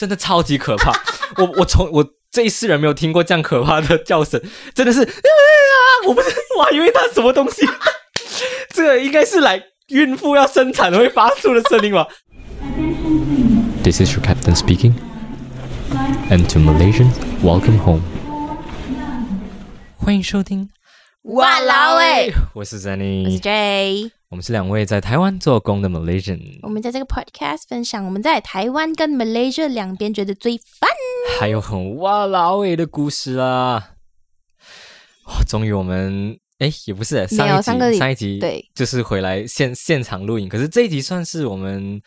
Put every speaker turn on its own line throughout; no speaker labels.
真的超级可怕。我我从我这一世人没有听过这样可怕的叫声，真的是啊！我不是，我还以为它什么东西，这个应该是来孕妇要生产会发出的声音吧。This is your captain speaking. And to Malaysians, welcome home. 欢迎收听，
哇啦喂，
我是
我是 Zenny，J。
我们是两位在台湾做工的 Malaysian，
我们在这个 podcast 分享我们在台湾跟 Malaysia 两边觉得最烦。
还有很哇啦喂的故事啦。哇，终于我们哎也不是上一集
上个
上一集
对。
就是回来现现场录影，可是这一集算是我们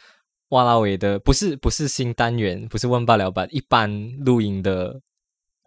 哇啦喂的，不是不是新单元，不是问罢了吧，一般录音的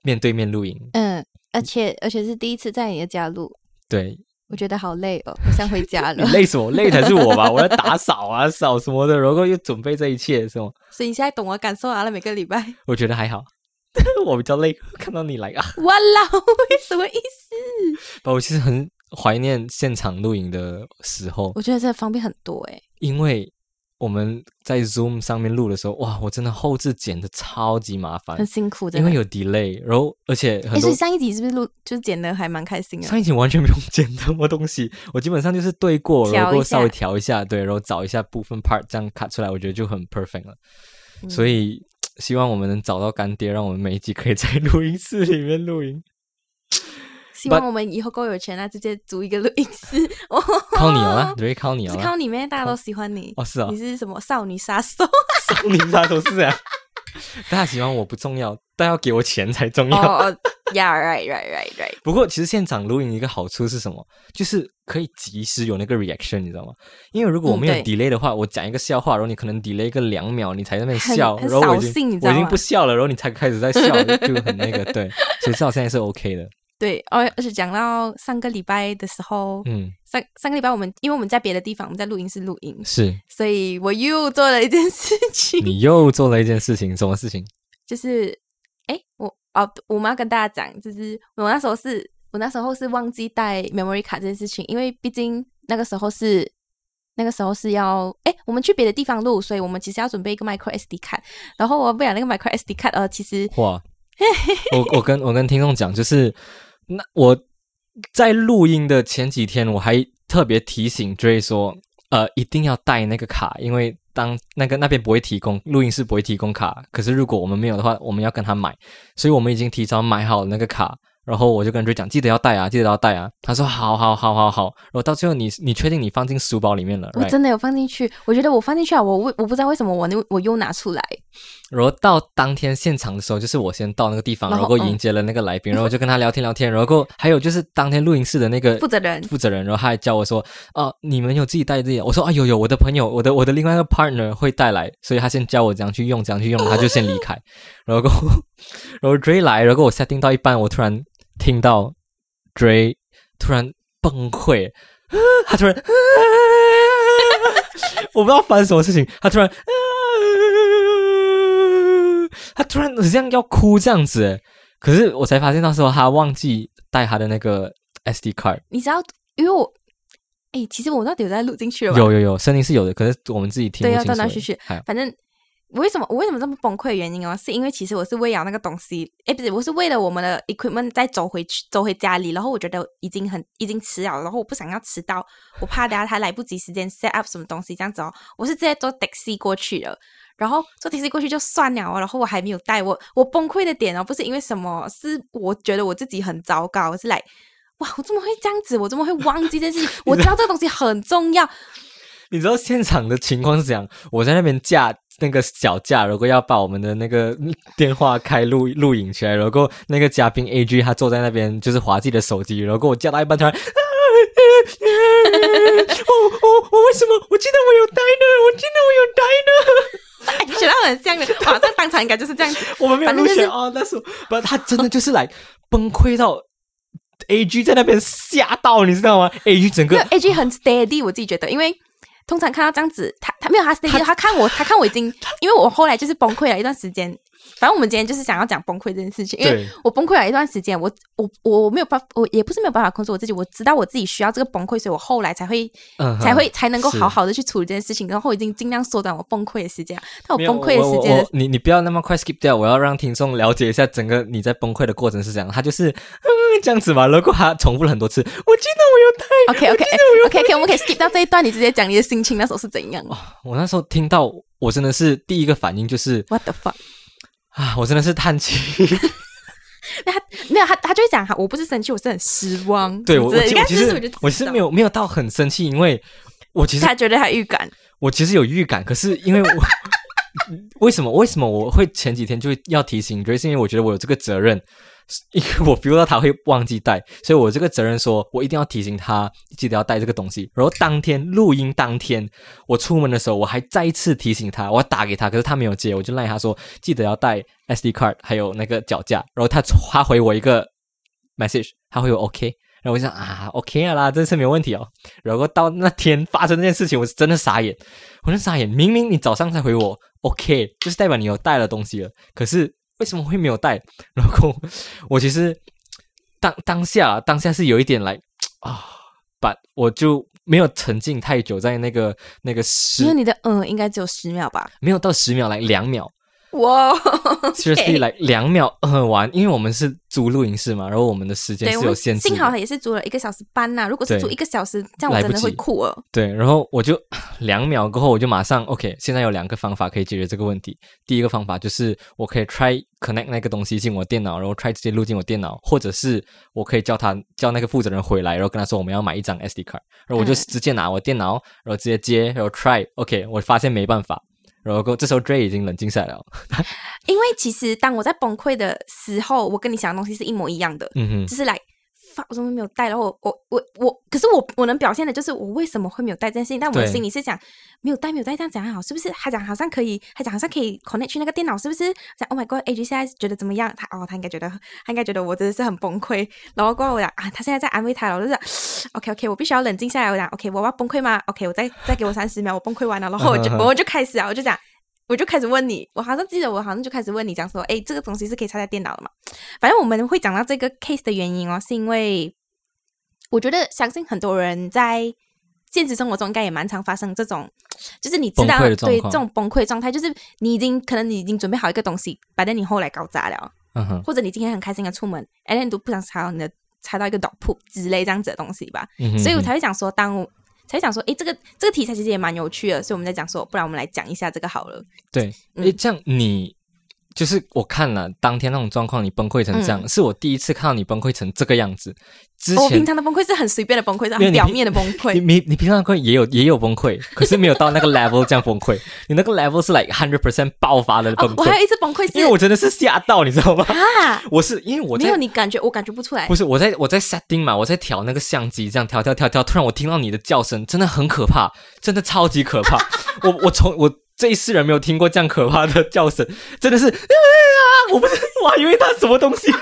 面对面录音，
嗯，而且而且是第一次在你的家录，
对，
我觉得好累哦，我想回家
你
了。
累死我，累才是我吧，我要打扫啊扫什么的，然后又准备这一切，是吗？
所以你现在懂我感受啊了，每个礼拜。
我觉得还好，我比较累，看到你来啊，
哇啦喂，什么意思？
不，我其实很怀念现场录影的时候，
我觉得这方便很多哎。
因为我们在 Zoom 上面录的时候，哇，我真的后置剪的超级麻烦
很，辛苦，的。
因为有 delay，然后而且
哎，
很多
所以上一集是不是录就是剪的还蛮开心的？
上一集完全不用剪什么东西，我基本上就是对过，然后稍微调一下，对，然后找一下部分 part 这样 cut 出来，我觉得就很 perfect 了。
嗯
所以希望我们能找到干爹，让我们每一集可以在录音室里面录音。
希望我们以后够有钱啊，直接租一个录音室。哦，
靠你了啦，对，靠你了啦。
是靠你妹，大家都喜欢你。
哦，是啊
你，是什么少女杀手？
少女杀手是啊。大家喜欢我不重要，但要给我钱才重要。
哦哦，Yeah，right，right，right，right。
不过，其实现场录音一个好处是什么？就是可以及时有那个 reaction，你知道吗？因为如果我没有 delay 的话，我讲一个笑话，然后你可能 delay 个两秒，你才在那边笑，然后我已经我已经不笑了，然后你才开始在笑，就很那个对。所以至少现在是 OK 的。
对，而而且讲到上个礼拜的时候，
嗯，
上上个礼拜我们因为我们在别的地方，我们在录音室录音，
是
所以我又做了一件事情，
你又做了一件事情，什么事情？
就是，哎，我哦，我们要跟大家讲，就是我那时候是我那时候是忘记带 memory 卡这件事情，因为毕竟那个时候是。那个时候是要，哎，我们去别的地方录，所以我们其实要准备一个 micro SD 卡。然后我不想那个 micro SD 卡，呃，其实
哇！我我跟我跟听众讲，就是那我在录音的前几天，我还特别提醒 J 说，呃，一定要带那个卡，因为当那个那边不会提供录音室不会提供卡，可是如果我们没有的话，我们要跟他买，所以我们已经提早买好那个卡。然后我就跟 Dray 讲，记得要带啊，记得要带啊。他说好好好好好。然后到最后你你确定你放进书包里面了
我真的有放进去，我觉得我放进去啊，我为我不知道为什么我又我又拿出来，
然后到当天现场的时候，就是我先到那个地方，然后迎接了那个来宾，然后就跟他聊天聊天，然后还有就是当天录音室的那个
负责人
负责人，然后他还教我说，哦、你们有自己带自己？我说啊有有，我的朋友，我的我的另外一个 partner 会带来，所以他先教我怎样去用，怎样去用，他就先离开，然后 然后 Dray 来，然后我 setting 到一半，我突然听到 Dray 突然崩溃，他突然。我不知道发生什么事情，他突然，他突然好像要哭这样子，可是我才发现，那时候他忘记带他的那个 SD card。
你知道，因为我，哎，其实我到底有在录进去了吧？
有有有，声音是有的，可是我们自己听
对，要
不清楚而已。
断断续续。反正我为什么我为什么这么崩溃的原因哦，是因为其实我是为了那个东西，哎，不是，我是为了我们的 equipment 再走回去，走回家里，然后我觉得已经很已经迟了，然后我不想要迟到，我怕等下他来不及时间 set up 什么东西这样子哦，我是直接坐 taxi 过去的。然后坐 taxi 过去就算了哦，然后我还没有带我，我崩溃的点哦，不是因为什么，是我觉得我自己很糟糕，我是来，哇，我怎么会这样子？我怎么会忘记这件事情？我知道这个东西很重要，
你知道现场的情况是怎样？我在那边架那个脚架，如果要把我们的那个 电话开录录影起来，然后那个嘉宾 A G 他坐在那边就是滑自己的手机，然后我叫到一半突然。我我我为什么？我记得我有呆呢，我记得我有呆呢。
学到很像的，哇，这当场应该就是这样子。
我们没有录选哦，那时候不，他真的就是来崩溃到 A G 在那边吓到，你知道吗？A G 整个
A G 很 steady，我自己觉得，因为通常看到这样子，他他没有他 stay，他看我，他看我已经，因为我后来就是崩溃了一段时间。反正我们今天就是想要讲崩溃这件事情，因为我崩溃了一段时间，我我我没有办法，我也不是没有办法控制我自己，我知道我自己需要这个崩溃，所以我后来才会才会才能够好好的去处理这件事情，然后我已经尽量缩短我崩溃的时间。但我崩溃的时间
你你不要那么快 skip 掉，我要让听众了解一下整个你在崩溃的过程是这样，他就是 嗯这样子嘛，如果他重复了很多次，我记得我有带
OK OK OK OK，我们可以 skip 到这一段，你直接讲你的心情那时候是怎样
我那时候听到，我真的是第一个反应就是
？What the fuck？
啊，我真的是叹气。
那他没有他，他就会讲，我不是生气，我是很失望。
对我，其实
就是我就知道
我其实没有没有到很生气，因为我其实
他觉得他预感，
我其实有预感，可是因为我 为什么为什么我会前几天就要提醒 Grace，是因为我觉得我有这个责任，因为我 feel 到他会忘记带，所以我这个责任说我一定要提醒他记得要带这个东西。然后当天录音当天，我出门的时候我还再一次提醒他，我打给他，可是他没有接，我就赖他说记得要带 SD card 还有那个脚架。然后他他回我一个 message，他回我 OK。然后我就想啊，OK 啊啦，这次没有问题哦。然后到那天发生这件事情，我是真的傻眼，我真傻眼。明明你早上才回我 OK，就是代表你有带了东西了，可是为什么会没有带？然后 我其实当当下当下是有一点来啊，把我就没有沉浸太久在那个那个十
因为你的嗯应该只有十秒吧？
没有到十秒来两秒
哇
，seriously 来两秒嗯完，因为我们是租录音室嘛，然后我们的时间，是有限制的。
幸好也是租了一个小时半呐、如果是租一个小时，这样我
来
真的会哭了。
对，然后我就 两秒过后，我就马上 OK。现在有两个方法可以解决这个问题。第一个方法就是我可以 try connect 那个东西进我电脑，然后 try 直接录进我电脑，或者是我可以叫他叫那个负责人回来，然后跟他说我们要买一张 SD 卡，然后我就
嗯
直接拿我电脑，然后直接接，然后 try OK。我发现没办法，然后这时候 Dray 已经冷静下来了。
因为其实当我在崩溃的时候，我跟你想的东西是一模一样的，
嗯哼，
就是来。发我怎么没有带？然后我我我我，可是我我能表现的就是我为什么会没有带这件事情，但我的心里是想没有带没有带这样讲还好，是不是？他讲好像可以，他讲好像可以 connect 去那个电脑，是不是？讲 Oh my God，A G 现在觉得怎么样？他哦，他应该觉得他应该觉得我真的是很崩溃。然后过后我讲啊，他现在在安慰他了，我就讲 OK OK，我必须要冷静下来。我讲 OK，我要崩溃吗？OK，我再再给我三十秒，我崩溃完了，然后我就 我就开始啊，我就讲。我就开始问你，我好像记得我好像就开始问你，讲说，哎，这个东西是可以插在电脑的嘛？反正我们会讲到这个 case 的原因哦，是因为我觉得相信很多人在现实生活中应该也蛮常发生这种，就是你知道对这种崩溃状态，就是你已经可能你已经准备好一个东西，摆在你后来搞砸了，或者你今天很开心的出门，哎，你都不想插到你的踩到一个倒铺之类这样子的东西吧，
嗯哼，
所以我才会讲说，当我才想说，诶，这个这个题材其实也蛮有趣的，所以我们在讲说，不然我们来讲一下这个好了。
对，
嗯
诶，这样你就是我看了当天那种状况，你崩溃成这样，是我第一次看到你崩溃成这个样子。之
嗯我平常的崩溃是很随便的崩溃，是表面的崩溃。
你你你平常崩溃也有也有崩溃，可是没有到那个 level 这样崩溃。你那个 level 是 like hundred percent 爆发的崩
哦，我还一次崩溃是
因为我真的是吓到，你知道吗？
啊，
我是因为我
没有
在
你感觉，我感觉不出来
不。是我在我在 setting 嘛，我在调那个相机，这样调调调调，突然我听到你的叫声，真的很可怕，真的超级可怕。我我从我这一世人没有听过这样可怕的叫声，真的是 啊！我不是，我还以为它什么东西，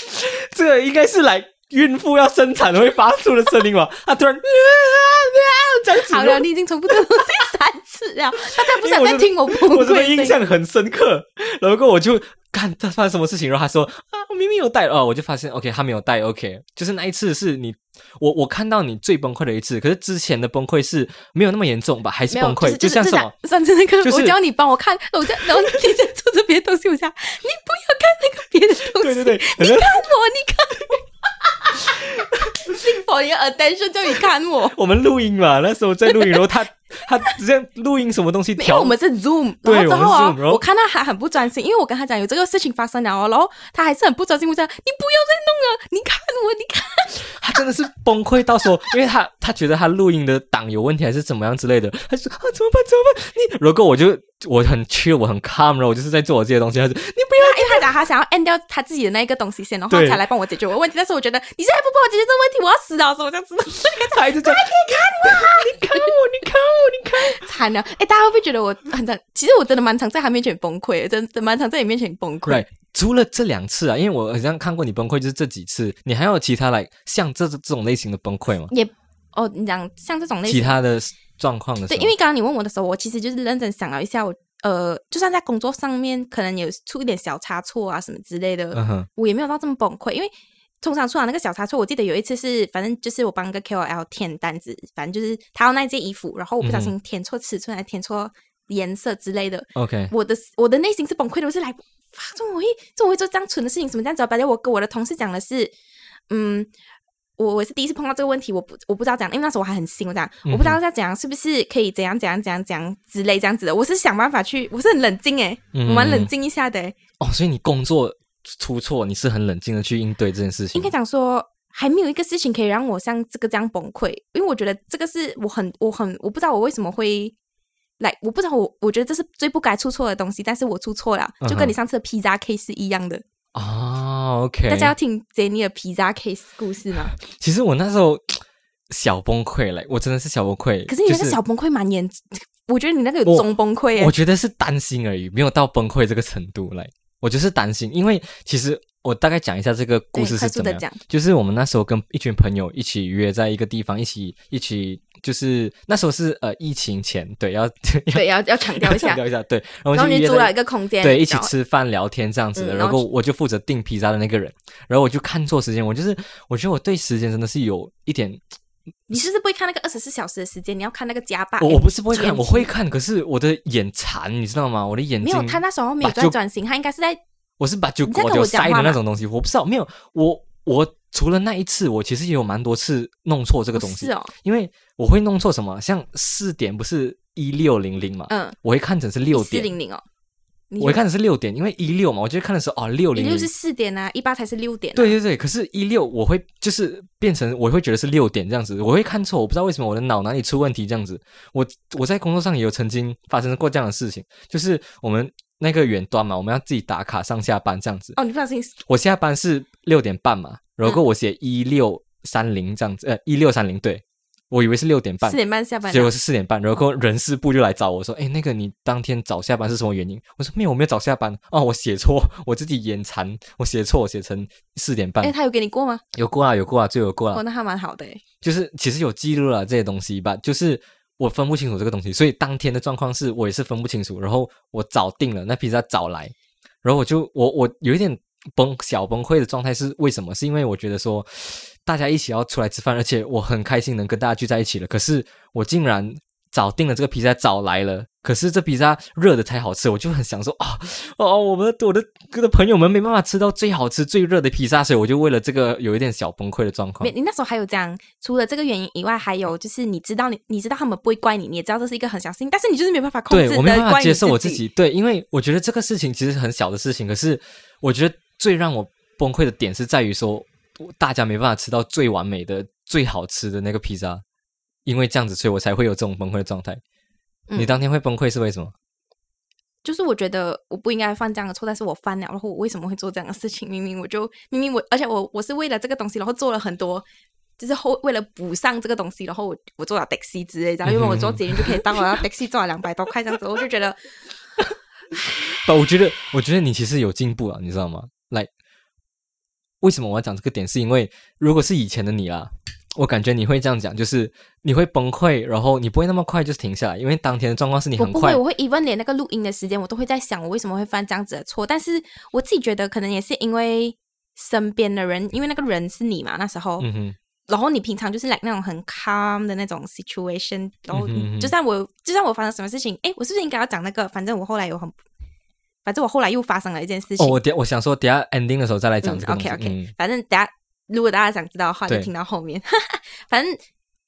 这个应该是来孕妇要生产会发出的声音吧？它突然 啊啊这样子，
好了，你已经重复这个东西三次了，大家不想再听我崩
我真的
溃的声音。
印象很深刻。然后我就看他发生什么事情，然后他说啊，我明明有带哦，我就发现 OK，他没有带 OK，就是那一次是你我我看到你最崩溃的一次，可是之前的崩溃是没有那么严重吧？还是，崩溃？
就是
像什么？？
上次那个，
就是
我叫你帮我看，我在然后你在做着别的东西，我想你不要看那个别的东西，
对对对，
你看我，你看我，幸福你的 attention 叫你看我。
我们录音嘛，那时候在录音，然后他 他直接录音什么东西
因为
调
我们是 Zoom，
对
然后之后啊
我们是 Zoom，然后
我看他还很不专心，因为我跟他讲有这个事情发生了哦，然后他还是很不专心，我讲你不要再弄了，你看我，你看，
他真的是崩溃到说，因为他他觉得他录音的档有问题还是怎么样之类的，他就说啊怎么办怎么办？你如果我就我很 chill 我很 calm，然后我就是在做我这些东西，他说你
讲他想要 end 掉他自己的那一个东西先，然后
对
才来帮我解决我的问题，但是我觉得你现在不帮我解决这个问题，我要死了，所以我这样子
他一直在你看我，你看我，你看我，你看。
惨了。哎，大家会不会觉得我很惨？其实我真的蛮常在他面前崩溃，真的蛮常在你面前崩溃。
Right，除了这两次啊，因为我好像看过你崩溃，就是这几次，你还有其他来像这这种类型的崩溃吗？
也哦，你讲像这种类型，
其他的状况的时
对，因为刚刚你问我的时候，我其实就是认真想了一下，我呃，就算在工作上面可能有出一点小差错啊什么之类的，我也没有到这么崩溃，因为通常出了那个小差错，我记得有一次是，反正就是我帮一个 KOL 填单子，反正就是他要那件衣服，然后我不小心填错尺寸，还填错颜色之类的
，OK，
我的我的内心是崩溃的，我是来，哇，怎么会怎么会做这样蠢的事情？什么这样子啊？反正我跟我的同事讲的是，嗯。我我是第一次碰到这个问题，我不我不知道怎样，因为那时候我还很新，我讲我不知道要讲是不是可以怎样怎样怎样怎样之类这样子的，我是想办法去，我是很冷静诶，
嗯
我蛮冷静一下的诶，
哦，所以你工作出错，你是很冷静的去应对这件事情，
应该讲说，还没有一个事情可以让我像这个这样崩溃，因为我觉得这个是我很我很我不知道我为什么会来，我不知道我我觉得这是最不该出错的东西，但是我出错了，就跟你上次的披萨 case 是一样的。
啊，OK，
大家要听 Jenny 的披萨 case 故事吗？
其实我那时候小崩溃嘞，我真的是小崩溃。
可是你那个小崩溃蛮严，我觉得你那个有中崩溃耶
我。觉得是担心而已，没有到崩溃这个程度嘞。我就是担心，因为其实我大概讲一下这个故事是怎么样
讲。
就是我们那时候跟一群朋友一起约在一个地方，一起一起，就是那时候是呃疫情前，对，要
对，要要强调一下
强。调一下，对，然后
然后你租了一个空间，
对，一起吃饭聊天这样子的。然后
嗯然后
我就负责订披萨的那个人，然后我就看错时间，我就是我觉得我对时间真的是有一点，
你是不是不会看那个二十四小时的时间？你要看那个加班。
我我不是不会看，我会看，可是我的眼馋，你知道吗？我的眼睛
没有，他那时候没有在转型，他应该是在
我是把就
你在跟
就塞的那种东西，我不知道，没有我我除了那一次，我其实也有蛮多次弄错这个东西，
是哦，
因为我会弄错什么，像四点不是一六零零嘛，
嗯，
我会看成是六点，
四零零哦，
我会看成是六点，因为一六嘛，我就会看的时候哦六零零。
一六是四点啊，一八才是六点、啊。
对对对，可是，一六我会就是变成我会觉得是六点这样子，我会看错，我不知道为什么我的脑哪里出问题这样子。我我在工作上也有曾经发生过这样的事情，就是我们那个远端嘛，我们要自己打卡上下班这样子。
哦，你不小心
我下班是六点半嘛，然后我写一六三零这样子，呃，一六三零对，我以为是六点半
四，点半下班啊，
结果是四点半，然后人事部就来找我说：“哎，那个你当天早下班是什么原因？”我说：“没有，我没有早下班哦，我写错，我自己眼馋，我写错，我写成四点半
哎，。他有给你过吗？
有过啊，有过啊，就有过啊，
哦，那还蛮好的诶。
就是其实有记录了这些东西吧，就是我分不清楚这个东西，所以当天的状况是我也是分不清楚，然后我早定了，那披萨早来，然后我就我我有一点崩小崩溃的状态是为什么？是因为我觉得说大家一起要出来吃饭，而且我很开心能跟大家聚在一起了，可是我竟然早订了这个披萨早来了。可是这披萨热的才好吃，我就很想说啊哦，我们我的我的朋友们没办法吃到最好吃最热的披萨，所以我就为了这个有一点小崩溃的状况
没，。你那时候还有这样，除了这个原因以外，还有就是你知道你你知道他们不会怪你，你也知道这是一个很小事情，但是你就是没办法控制
对我没办法接受我
自
自己，对，因为我觉得这个事情其实很小的事情，可是我觉得最让我崩溃的点是在于说，大家没办法吃到最完美的、最好吃的那个披萨，因为这样子，所以我才会有这种崩溃的状态。
嗯
你当天会崩溃是为什么？
就是我觉得我不应该犯这样的错，但是我犯了，然后我为什么会做这样的事情？明明我就明明我，而且我我是为了这个东西，然后做了很多，就是后为了补上这个东西，然后我我做了 taxi 之类的，因为我做捷运就可以当，我要 taxi 赚了两百多块这样子，我就觉得
不，我觉得，我觉得你其实有进步了，你知道吗？来，为什么我要讲这个点？是因为如果是以前的你啦，我感觉你会这样讲，就是你会崩溃，然后你不会那么快就停下来，因为当天的状况是你很快
我不会，我会 even 连那个录音的时间，我都会在想我为什么会犯这样子的错。但是我自己觉得可能也是因为身边的人，因为那个人是你嘛，那时候，
嗯哼，
然后你平常就是来那种很 calm 的那种 situation，然后就算我就算我发生什么事情，诶，我是不是应该要讲那个？反正我后来有很，反正我后来又发生了一件事情。
哦，我等我想说，等下 ending 的时候再来讲这个。
OK OK，、
嗯
反正等下如果大家想知道的话，就听到后面。反正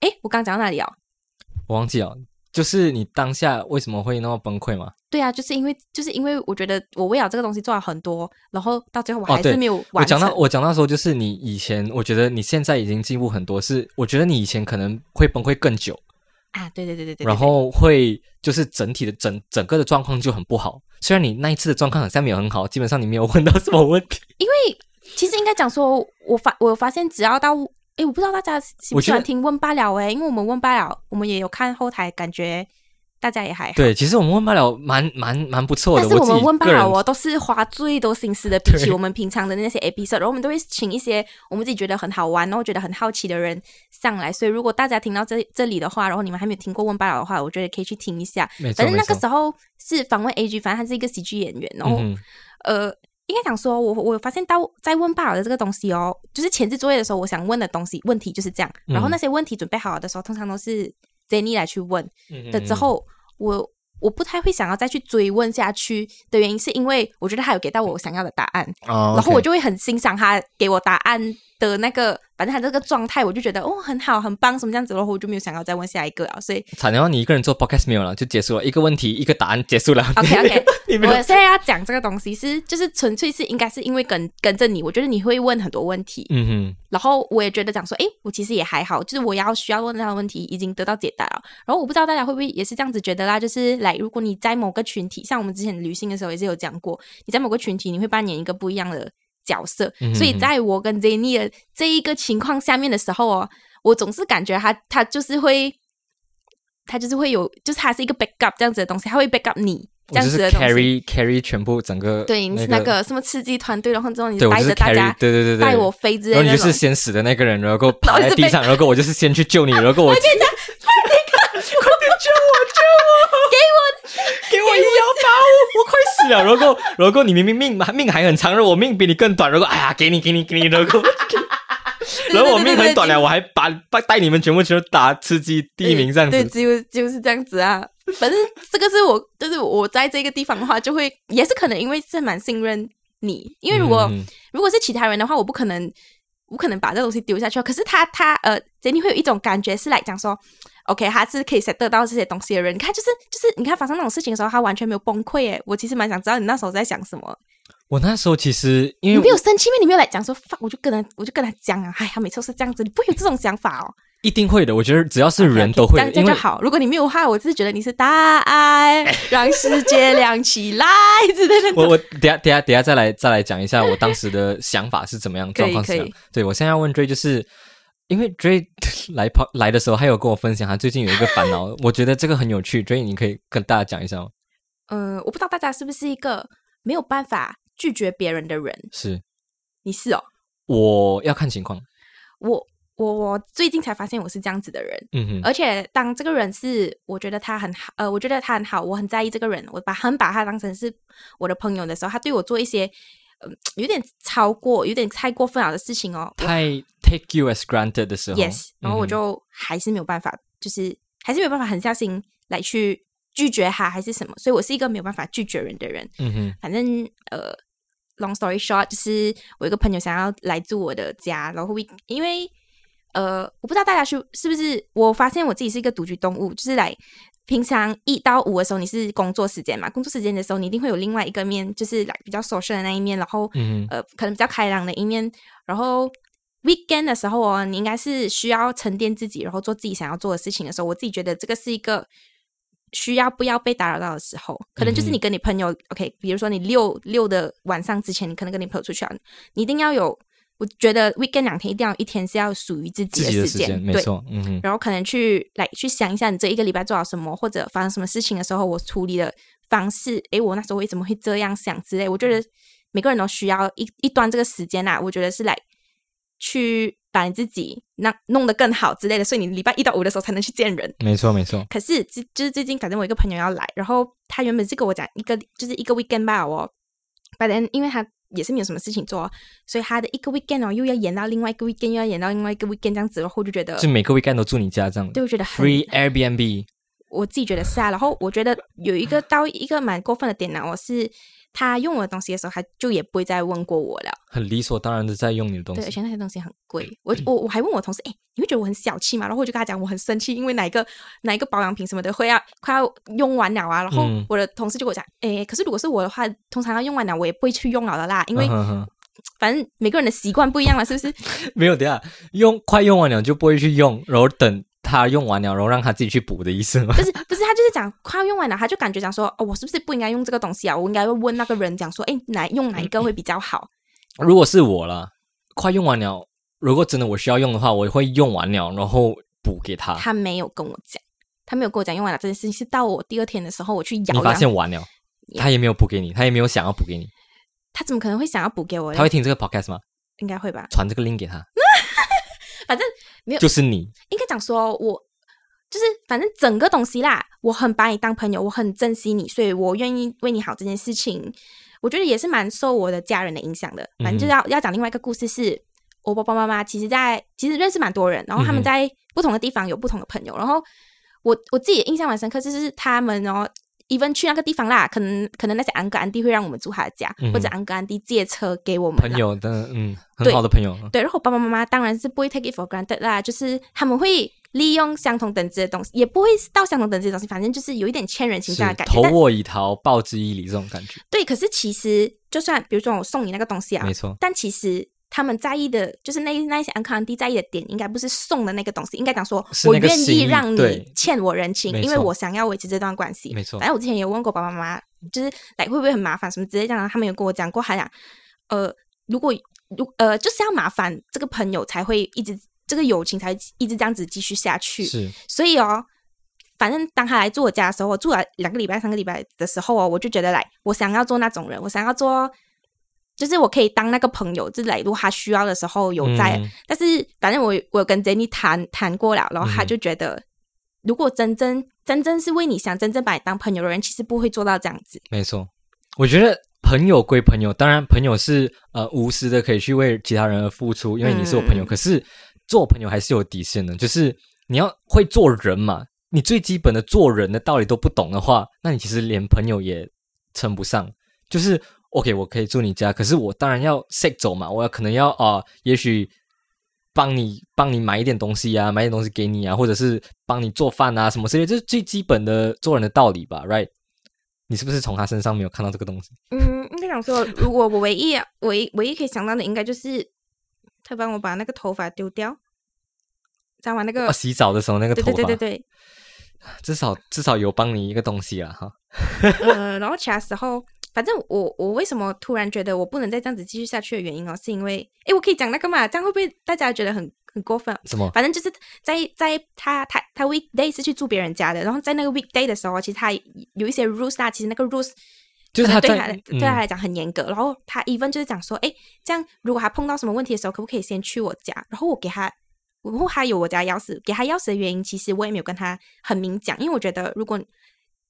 哎，我刚讲到哪里哦？
我忘记了，就是你当下为什么会那么崩溃吗？
对啊，就是因为就是因为我觉得我为了这个东西做了很多，然后到最后我还是没有完成。
讲到我讲到说，就是你以前，我觉得你现在已经进步很多，是我觉得你以前可能会崩溃更久，
啊，对对对对对，
然后会就是整体的整整个的状况就很不好。虽然你那一次的状况好像没有很好，基本上你没有问到什么问题。
因为其实应该讲说，我发我发现，只要到哎，我不知道大家喜不
我
喜欢听问罢了哎，因为我们问罢了，我们也有看后台，感觉大家也还好。
对，其实我们问罢了蛮蛮蛮不错的。
但是我们问罢了，我都是花最多心思的，比起我们平常的那些 episode，然后我们都会请一些我们自己觉得很好玩，然后觉得很好奇的人上来。所以如果大家听到这这里的话，然后你们还没有听过问罢了的话，我觉得可以去听一下。反正那个时候是访问 A G，反正他是一个喜剧演员，然后、
嗯
呃，应该讲说，我我发现到在问爸爸的这个东西哦，就是前置作业的时候，我想问的东西问题就是这样，然后
嗯。
那些问题准备好了的时候，通常都是 Jenny 来去问
嗯
的，之后我。我不太会想要再去追问下去的原因，是因为我觉得他有给到我想要的答案，
哦
然后我就会很欣赏他给我答案的那个，反正他这个状态，我就觉得哦很好很棒什么这样子，然后我就没有想要再问下一个了，所以
惨了，你一个人做 podcast 没有了，就结束了，一个问题一个答案结束了。
OK OK，我现在要讲这个东西是，就是纯粹是应该是因为跟跟着你，我觉得你会问很多问题，
嗯哼，
然后我也觉得讲说，哎，我其实也还好，就是我要需要问到的问题已经得到解答了。然后我不知道大家会不会也是这样子觉得啦，就是来，如果你在某个群体，像我们之前旅行的时候也是有讲过，你在某个群体你会扮演一个不一样的角色，
嗯
所以在我跟 Jenny 的这一个情况下面的时候哦，我总是感觉他他就是会。他就是会有，就是他是一个 backup 这样子的东西，他会 backup 你这样子的。
carry carry 全部整个
对，你是那个什么刺激团队，然后之后你带着大家
对对对对，
带我飞之类的
然后你就是。先死的那个人，然后 趴在地上，然后我就是先去救你，然后我 我救我救我，给我给我医药包，我快死了，如果如果你明明命命还很长，如果我命比你更短，如果哎呀给你给你给你，然后 然后我命很短了，我还把把带你们全部全都打吃鸡第一名这样
对，
子，
只有就是这样子啊。反正这个是我，就是我在这个地方的话，就会也是可能因为是蛮信任你，因为如果、
嗯
如果是其他人的话，我不可能，我不可能把这东西丢下去。可是他他呃，杰尼会有一种感觉是来讲说，OK，他是可以 set 得到这些东西的人。你看，就是就是，你看发生那种事情的时候，他完全没有崩溃。诶，我其实蛮想知道你那时候在想什么。
我那时候其实因
你
为
没有生气吗？你没有来讲说 fuck，我就跟他我就跟他讲啊，哎，他每次都是这样子，你不会有这种想法哦。
一定会的，我觉得只要是人都会
这样，就好。如果你没有的话，我只是觉得你是大爱，让世界亮起来之类的。
我我等下等下等下再来再来讲一下我当时的想法是怎么样状况是怎样。对我现在要问 Dray，就是因为 Dray 来跑来的时候，还有跟我分享他最近有一个烦恼，我觉得这个很有趣。Dray，你可以跟大家讲一下吗？
呃，我不知道大家是不是一个没有办法拒绝别人的人。
是
你是哦，
我要看情况。
我我我最近才发现我是这样子的人。
嗯哼，
而且当这个人是我觉得他很好，呃，我觉得他很好，我很在意这个人，我把很把他当成是我的朋友的时候，他对我做一些，呃，有点超过，有点太过分了的事情哦。
太 take you as granted 的时候
yes，然后我就还是没有办法，就是还是没有办法狠下心来去拒绝他，还是什么，所以我是一个没有办法拒绝人的人。
嗯哼
反正呃，long story short，就是我有一个朋友想要来住我的家，然后因为呃，我不知道大家是是不是，我发现我自己是一个独居动物，就是来平常一到五的时候你是工作时间嘛，工作时间的时候你一定会有另外一个面，就是来比较 social 的那一面，然后
嗯
呃，可能比较开朗的一面。然后 weekend 的时候哦，你应该是需要沉淀自己，然后做自己想要做的事情的时候，我自己觉得这个是一个需要不要被打扰到的时候。可能就是你跟你朋友、o k 比如说你六六的晚上之前，你可能跟你朋友出去啊，你一定要有。我觉得 weekend 两天一定要有一天是要属于自己
的
时间，对。
错，嗯，
然后可能去来去想一下，你这一个礼拜做了什么，或者发生什么事情的时候，我处理的方式，诶，我那时候为什么会这样想之类。我觉得每个人都需要一一段这个时间啊，我觉得是来去把你自己那弄得更好之类的，所以你礼拜一到五的时候才能去见人。
没错没错，
可是就就是最近，反正我一个朋友要来，然后他原本是跟我讲一个就是一个 weekend 吧哦，反正因为他也是没有什么事情做，所以他的一个 weekend 哦又要延到另外一个 weekend，又要延到另外一个 weekend 这样子，然后就觉得
就每个 weekend 都住你家这样。
对我觉得很
free Airbnb，
我自己觉得是啊，然后我觉得有一个到一个蛮过分的点呢，我是他用我的东西的时候，他就也不会再问过我了。
很理所当然的在用你的东西
对，而
西。
且那些东西很贵。我我我还问我同事，哎，你会觉得我很小气吗？然后我就跟他讲，我很生气，因为哪一个哪一个保养品什么的会要快要用完了啊。然后
嗯
我的同事就跟我讲，哎，可是如果是我的话，通常要用完了，我也不会去用了的啦，因为反正每个人的习惯不一样了，是不是？
没有，等一下用快用完了就不会去用，然后等他用完了，然后让他自己去补的意思吗？
不是不是，他就是讲快要用完了，他就感觉讲说，哦，我是不是不应该用这个东西啊？我应该会问那个人讲说，哎，哪用哪一个会比较好？
如果是我了，快用完了，如果真的我需要用的话，我会用完了，然后补给他。
他没有跟我讲，他没有跟我讲用完了这件事情，是到我第二天的时候，我去摇，
你发现完了，他也没有补给你，他也没有想要补给你，
他怎么可能会想要补给我？
他会听这个 podcast 吗？
应该会吧。
传这个 link 给他，
反正没有，
就是你
应该讲说，我就是反正整个东西啦，我很把你当朋友，我很珍惜你，所以我愿意为你好这件事情，我觉得也是蛮受我的家人的影响的。反正就是要要讲另外一个故事是。我爸爸妈妈其实，在其实认识蛮多人，然后他们在不同的地方有不同的朋友。然后我我自己印象蛮深刻，就是他们哦，even 去那个地方啦，可能可能那些安哥安弟会让我们住他的家，或者安哥安弟借车给我们
朋友的，嗯，很好的朋友。
对，然后爸爸妈妈当然是不会 take it for granted 啦，就是他们会利用相同等级的东西，也不会到相同等级的东西，反正就是有一点欠人情债的感觉，
投我以桃，报之以李这种感觉。
对，可是其实就算比如说我送你那个东西啊，
没错，
但其实。他们在意的，就是那那些安康弟在意的点，应该不是送的那个东西，应该讲说，我愿意让你欠我人情，因为我想要维持这段关系。
没错。
反正我之前也问过爸爸妈妈，就是来会不会很麻烦什么之类这样，他们有跟我讲过，还讲，呃，如果如呃就是要麻烦这个朋友才会一直这个友情才一直这样子继续下去。
是。
所以哦，反正当他来住我家的时候，我住了两个礼拜、三个礼拜的时候哦，我就觉得来，我想要做那种人，我想要做。就是我可以当那个朋友，就是如果他需要的时候有在。但是反正我我有跟 Jenny 谈谈过了，然后他就觉得，如果真正真正是为你想真正把你当朋友的人，其实不会做到这样子。
没错，我觉得朋友归朋友，当然朋友是呃无私的，可以去为其他人而付出，因为你是我朋友。可是做朋友还是有底线的，就是你要会做人嘛。你最基本的做人的道理都不懂的话，那你其实连朋友也称不上。就是。OK，我可以住你家，可是我当然要 set 走嘛，我要可能要啊，也许帮你帮你买一点东西啊，买点东西给你啊，或者是帮你做饭啊，什么之类，这是最基本的做人的道理吧，Right？你是不是从他身上没有看到这个东西？
嗯，应该讲说，如果我唯一唯唯一可以想到的，应该就是他帮我把那个头发丢掉，再把那个
洗澡的时候那个头发，
对对对对，
至少至少有帮你一个东西了哈。
呃，然后其他时候。反正我我为什么突然觉得我不能再这样子继续下去的原因哦，是因为哎，我可以讲那个嘛，这样会不会大家觉得很很过分？
什么？
反正就是在在他他他 weekday 是去住别人家的，然后在那个 weekday 的时候，其实他有一些 rules 啊，其实那个 rules
就是他
对他对他来讲很严格。然后他 even 就是讲说，哎，这样如果他碰到什么问题的时候，可不可以先去我家？然后我给他，然后还有我家钥匙，给他钥匙的原因，其实我也没有跟他很明讲，因为我觉得如果。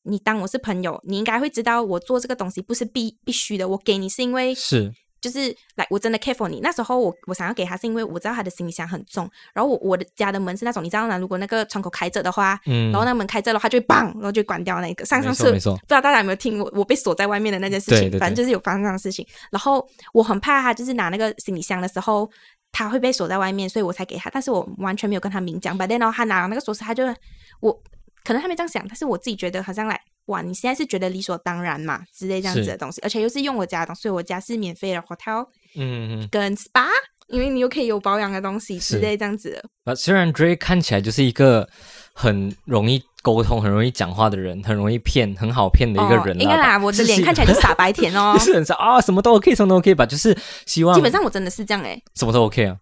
你当我是朋友，你应该会知道我做这个东西不是必必须的。我给你是因为
是
就是来我真的 care for 你。那时候我我想要给他是因为我知道他的行李箱很重，然后我我的家的门是那种你知道吗？如果那个窗口开着的话，嗯，然后那门开着的话就会砰，然后就关掉那个。上上次不知道大家有没有听我我被锁在外面的那件事情，反正就是有发生这样的事情。然后我很怕他就是拿那个行李箱的时候他会被锁在外面，所以我才给他。但是我完全没有跟他明讲。But then 然后他拿了那个锁匙，他就我。可能他没这样想，但是我自己觉得好像来哇，你现在是觉得理所当然嘛之类这样子的东西，而且又是用我家的，所以我家是免费的 hotel，嗯，跟 spa，因为你又可以有保养的东西之类这样子。
啊，虽然 Dray 看起来就是一个很容易沟通、很容易讲话的人，很容易骗、很好骗的一个人，
应该啦，我的脸看起来就傻白甜哦，
是很傻啊，什么都 OK，什么都 OK 吧，就是希望。
基本上我真的是这样哎，
什么都 OK 啊，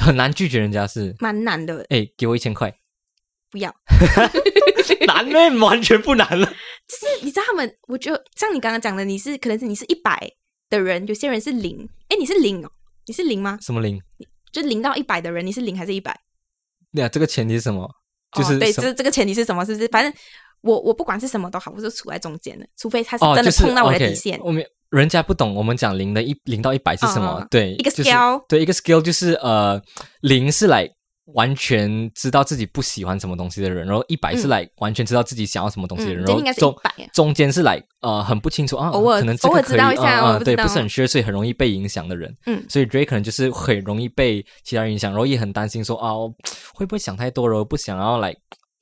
很难拒绝人家是，
蛮难的。
哎，给我一千块。
不要，
难呢？完全不难了。
就是你知道他们，我觉得像你刚刚讲的，你是可能是你是一百的人，有些人是零。哎，你是零哦？你是零吗？
什么零？
就零到一百的人，你是零还是一百？
对啊，这个前提是什么？就是
对，这这个前提是什么？是不是？反正我我不管是什么都好，我是处在中间的，除非他是真的碰到我的底线。
我们人家不懂，我们讲零的一零到一百是什么？对，
一个 scale，
对，一个 scale 就是呃，零是来。完全知道自己不喜欢什么东西的人，然后一百是来完全知道自己想要什么东西的人，然后中中间是来呃很不清楚啊，
偶尔
可能偶尔
知道一下
啊，对，不是很 sure，所以很容易被影响的人，
嗯，
所以 Drake 可能就是很容易被其他人影响，然后也很担心说啊会不会想太多，然后不想要来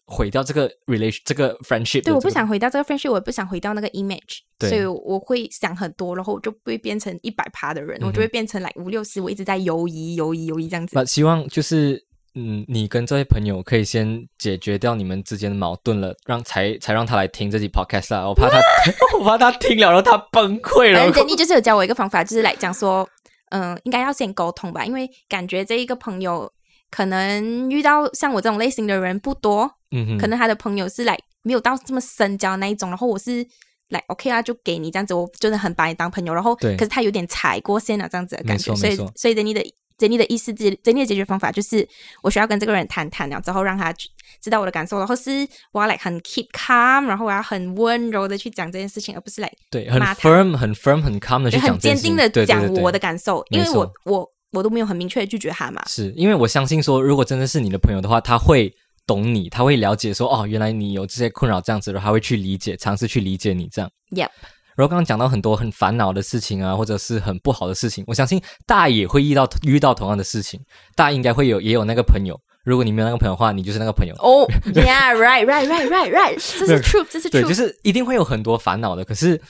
毁掉这个 relation 这个 friendship，
对，我不想毁掉这个 friendship，我也不想毁掉那个 image，所以我会想很多，然后我就不会变成一百趴的人，我就会变成来五六十，我一直在犹疑犹疑犹疑这样子。
那希望就是。嗯，你跟这位朋友可以先解决掉你们之间的矛盾了，让才才让他来听这期 podcast 啦。我怕他，我怕他听了然后他崩溃了。
反正你就是有教我一个方法，就是来讲说，嗯，应该要先沟通吧，因为感觉这一个朋友可能遇到像我这种类型的人不多，
嗯哼，
可能他的朋友是来没有到这么深交那一种，然后我是来 OK 啊，就给你这样子，我真的很把你当朋友，然后
对
可是他有点踩过线了这样子的感觉，所以所以珍妮的珍妮的意思，珍妮的解决方法就是我需要跟这个人谈谈然后之后，让他知道我的感受，然后是我要来很 keep calm，然后我要很温柔的去讲这件事情，而不是来
对，很 firm、很 firm、很 calm 的去讲
坚定的讲我的感受，因为我我我都没有很明确的拒绝他嘛。
是因为我相信说，如果真的是你的朋友的话，他会懂你，他会了解说，哦，原来你有这些困扰这样子，然后他会去理解，尝试去理解你这样。
Yep，
然后刚刚讲到很多很烦恼的事情啊，或者是很不好的事情，我相信大家也会遇到遇到同样的事情，大家应该会有也有那个朋友。如果你没有那个朋友的话，你就是那个朋友。
哦、yeah,，right，right，right，right，right，这是
对
truth，这是
对
，truth，
就是一定会有很多烦恼的。可是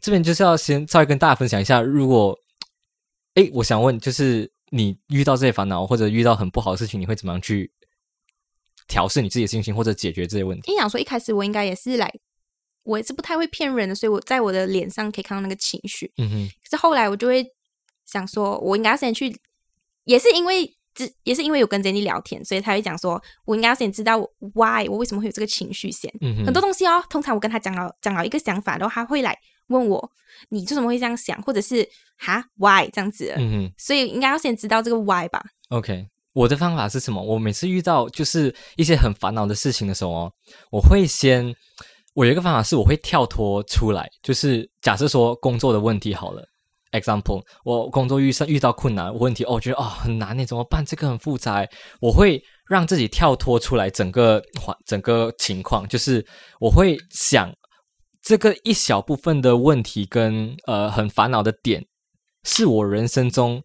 这边就是要先稍微跟大家分享一下，如果，哎，我想问，就是你遇到这些烦恼或者遇到很不好的事情，你会怎么样去调试你自己的心情，或者解决这些问题？
因为想说一开始我应该也是来，我也是不太会骗人的，所以我在我的脸上可以看到那个情绪。
嗯哼，
可是后来我就会想说，我应该要先去，也是因为只也是因为有跟 Jenny 聊天，所以他会讲说，我应该要先知道 why 我为什么会有这个情绪先。
嗯哼，
很多东西哦，通常我跟他讲了讲了一个想法，然后他会来问我，你为什么会这样想，或者是哈 why 这样子，
嗯哼。
所以应该要先知道这个 why 吧。
OK，我的方法是什么？我每次遇到就是一些很烦恼的事情的时候哦，我会先，我有一个方法是我会跳脱出来，就是假设说工作的问题好了，example，我工作遇上遇到困难问题，哦，觉得哦很难呢，怎么办？这个很复杂，我会让自己跳脱出来整个环整个情况，就是我会想这个一小部分的问题跟呃很烦恼的点，是我人生中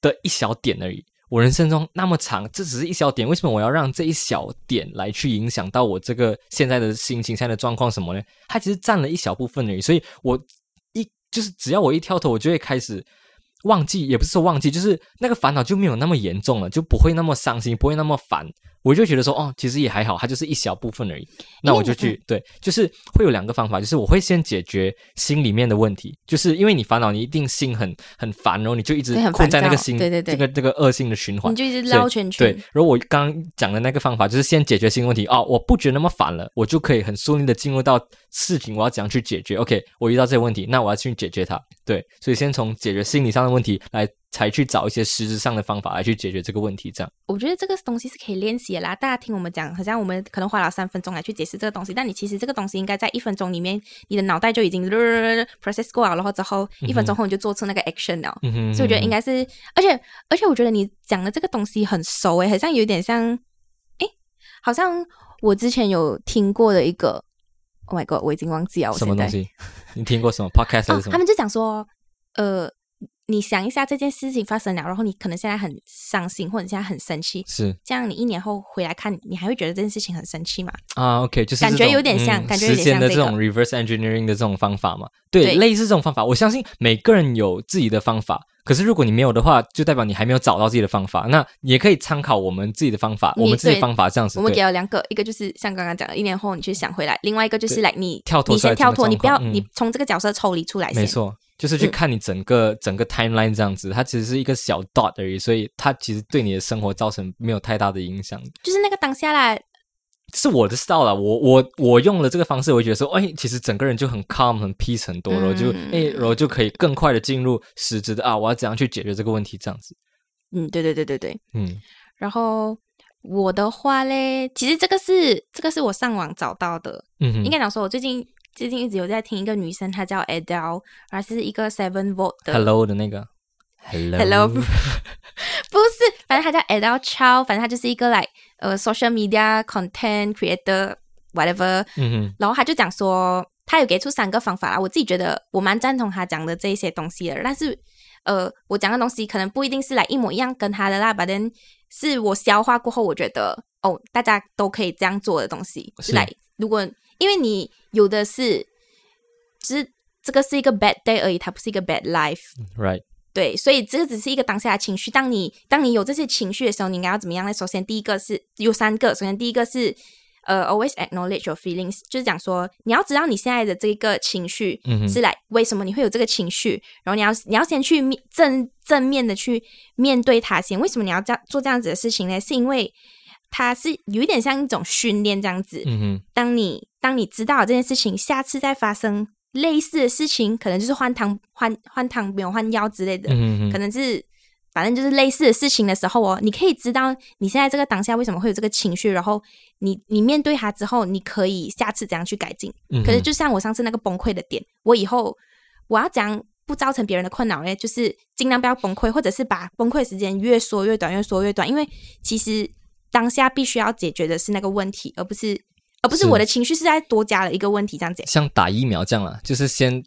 的一小点而已。我人生中那么长，这只是一小点，为什么我要让这一小点来去影响到我这个现在的心情、现在的状况什么呢？它其实占了一小部分而已，所以我一就是只要我一跳头，我就会开始忘记，也不是说忘记，就是那个烦恼就没有那么严重了，就不会那么伤心，不会那么烦。我就觉得说，哦，其实也还好，它就是一小部分而已。那我就去对，就是会有两个方法，就是我会先解决心里面的问题，就是因为你烦恼，你一定心很很烦，然后你就一直困在那个心，
对对对
这个这个恶性的循环
你。就一直绕圈
对
圈，，
然后我刚刚讲的那个方法就是先解决新问题哦，我不觉得那么烦了，我就可以很顺利的进入到事情我要怎样去解决。OK，我遇到这个问题，那我要去解决它。对，所以先从解决心理上的问题来，才去找一些实质上的方法来去解决这个问题。这样，
我觉得这个东西是可以练习的啦。大家听我们讲，好像我们可能花了三分钟来去解释这个东西，但你其实这个东西应该在一分钟里面，你的脑袋就已经 process 过了，然后之后一分钟后你就做出那个 action 了。
嗯哼，
所以我觉得应该是，而且而且我觉得你讲的这个东西很熟诶，好像有点像，诶，好像我之前有听过的一个，Oh my god，我已经忘记了，我
什么东西？你听过什么 podcast 还是，什么？
哦他们就讲说，呃，你想一下这件事情发生了，然后你可能现在很伤心，或者你现在很生气，
是
这样你一年后回来看，你还会觉得这件事情很生气吗？
啊，OK，就是
感觉有点像
嗯
感觉有点
时间的
像这个
这种 reverse engineering 的这种方法嘛。对，
对
类似这种方法，我相信每个人有自己的方法。可是如果你没有的话，就代表你还没有找到自己的方法。那也可以参考我们自己的方法，我们自己的方法这样子。
我们给了两个，一个就是像刚刚讲的，一年后你去想回来，另外一个就是来你
跳脱
你先跳脱，你不要、
嗯
你从这个角色抽离出来先。
没错，就是去
嗯
看你整个、整个 timeline 这样子，它其实是一个小 dot 而已，所以它其实对你的生活造成没有太大的影响。
就是那个当下啦，
是我的 style 啦，我我我用了这个方式，我会觉得说，哎，其实整个人就很 calm、很 peace 很多，然后就
嗯
哎，然后就可以更快的进入实质的啊，我要怎样去解决这个问题，这样子。
嗯，对对对对对。
嗯
然后我的话嘞，其实这个是这个是我上网找到的，
嗯，
应该讲说，我最近最近一直有在听一个女生，她叫 Adele，而是一个 Seven Volt 的
Hello 的那个？Hello
Hello 不是，反正她叫 Adele Chow，反正她就是一个 like 呃 social media content creator whatever，
嗯哼。
然后她就讲说，她有给出三个方法啦，我自己觉得我蛮赞同她讲的这一些东西的，但是呃，我讲的东西可能不一定是来一模一样跟她的啦，反正是我消化过后，我觉得哦，大家都可以这样做的东西，
是。
来如果因为你有的是，只是这个是一个 bad day 而已，它不是一个 bad life。
，right，
对，所以这个只是一个当下的情绪。当你当你有这些情绪的时候，你应该要怎么样呢？首先，第一个是有三个。首先，第一个是呃，always acknowledge your feelings，就是讲说你要知道你现在的这个情绪是来为什么你会有这个情绪，然后你要你要先去面正正面的去面对它先。为什么你要这样做这样子的事情呢？是因为它是有一点像一种训练这样子。
嗯哼，
当你当你知道了这件事情，下次再发生类似的事情，可能就是换汤换换汤没有换药之类的，可能是反正就是类似的事情的时候哦，你可以知道你现在这个当下为什么会有这个情绪，然后你你面对它之后，你可以下次怎样去改进。
嗯
可是就像我上次那个崩溃的点，我以后我要讲不造成别人的困扰呢，就是尽量不要崩溃，或者是把崩溃时间越缩越短，越缩越短，因为其实当下必须要解决的是那个问题，而不是而不是
是。
我的情绪是在多加了一个问题这样子。
像打疫苗这样啊，就是先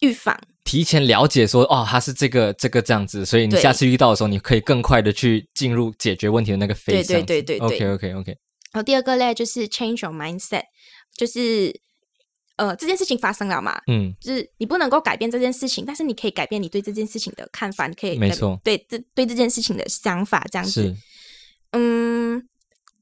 预防。
提前了解说，哦，他是这个这个这样子，所以你下次遇到的时候，你可以更快的去进入解决问题的那个 phase
对
这样子。
对对对。对
OK OK OK，
然后第二个嘞，就是 change your mindset，就是呃这件事情发生了嘛，
嗯，
就是你不能够改变这件事情，但是你可以改变你对这件事情的看法，你可以
没错。
对这对这件事情的想法，这样子。
是。
嗯，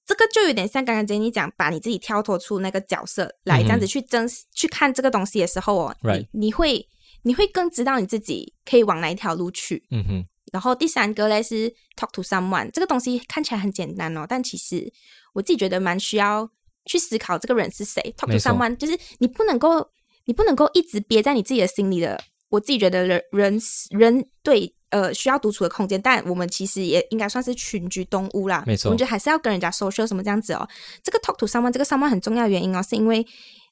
这个就有点像刚刚 Jenny 讲，把你自己跳脱出那个角色来，这样子去真实去看这个东西的时候哦你你会你会更知道你自己可以往哪一条路去。
嗯哼，
然后第三个嘞是 talk to someone，这个东西看起来很简单哦，但其实我自己觉得蛮需要去思考这个人是谁。talk to someone 就是你不能够你不能够一直憋在你自己的心里的。我自己觉得人人人对呃需要独处的空间，但我们其实也应该算是群居动物啦。
没错
我们觉得还是要跟人家 social 什么这样子哦。这个 talk to someone 这个 someone 很重要的原因哦，是因为